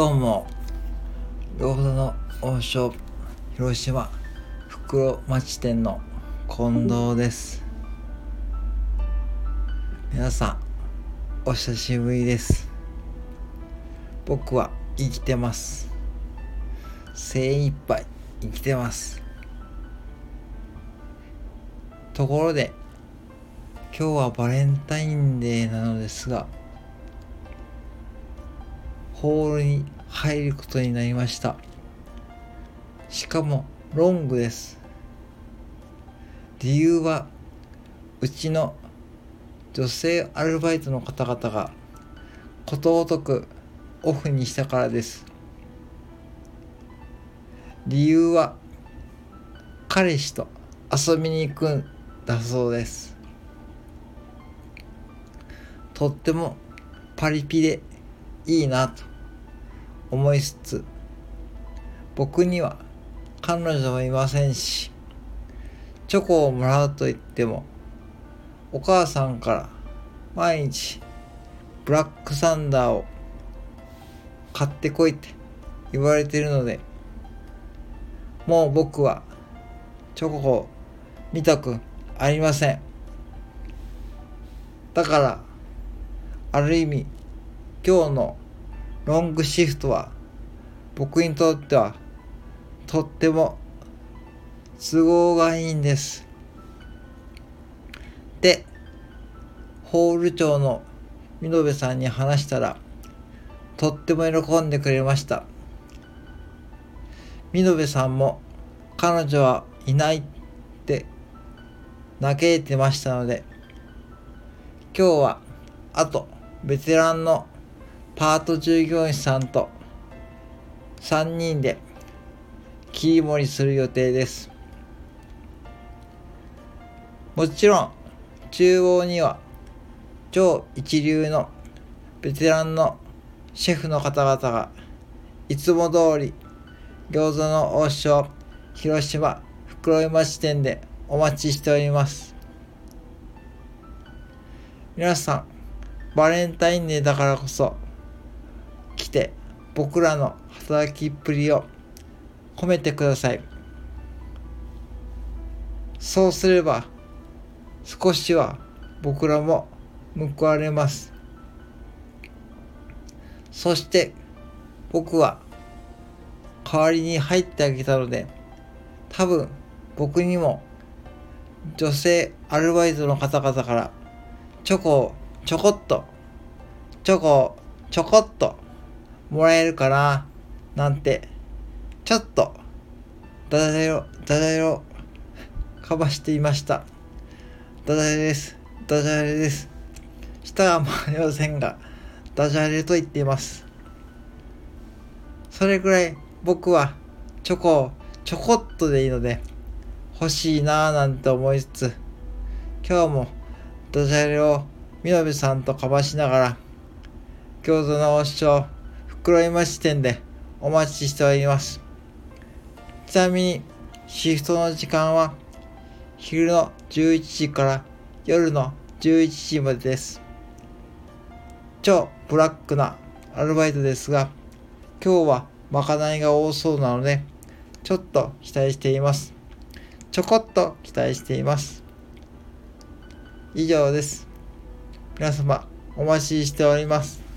どうも、ロードの王将、広島、袋町店の近藤です。皆さん、お久しぶりです。僕は生きてます。精一杯生きてます。ところで、今日はバレンタインデーなのですが、ホールに入ることになりました。しかもロングです。理由は、うちの女性アルバイトの方々がことごとくオフにしたからです。理由は、彼氏と遊びに行くんだそうです。とってもパリピでいいなと思いつつ僕には彼女もいませんしチョコをもらうと言ってもお母さんから毎日ブラックサンダーを買ってこいって言われてるのでもう僕はチョコを見たくありません。だからある意味今日のロングシフトは僕にとってはとっても都合がいいんです。で、ホール長の見延さんに話したらとっても喜んでくれました。見延さんも彼女はいないって嘆いてましたので今日はあとベテランのパート従業員さんと3人で切り盛りする予定です。もちろん厨房には超一流のベテランのシェフの方々がいつも通り餃子の王将広島袋井町店でお待ちしております。皆さんバレンタインデーだからこそ来て僕らの働きっぷりを褒めてください。そうすれば少しは僕らも報われます。そして僕は代わりに入ってあげたので多分僕にも女性アルバイトの方々からチョコをちょこっとチョコをちょこっともらえるかななんて。ちょっとダジャレをダジャレをかばしていました。ダジャレです。ダジャレです。舌は回りませんがダジャレと言っています。それぐらい僕はチョコをちょこっとでいいので欲しいなぁなんて思いつつ今日もダジャレをみのべさんとかばしながら餃子の王将袋井町店でお待ちしております。ちなみにシフトの時間は昼の11時から夜の11時までです。超ブラックなアルバイトですが今日はまかないが多そうなのでちょっと期待しています。ちょこっと期待しています。以上です。皆様お待ちしております。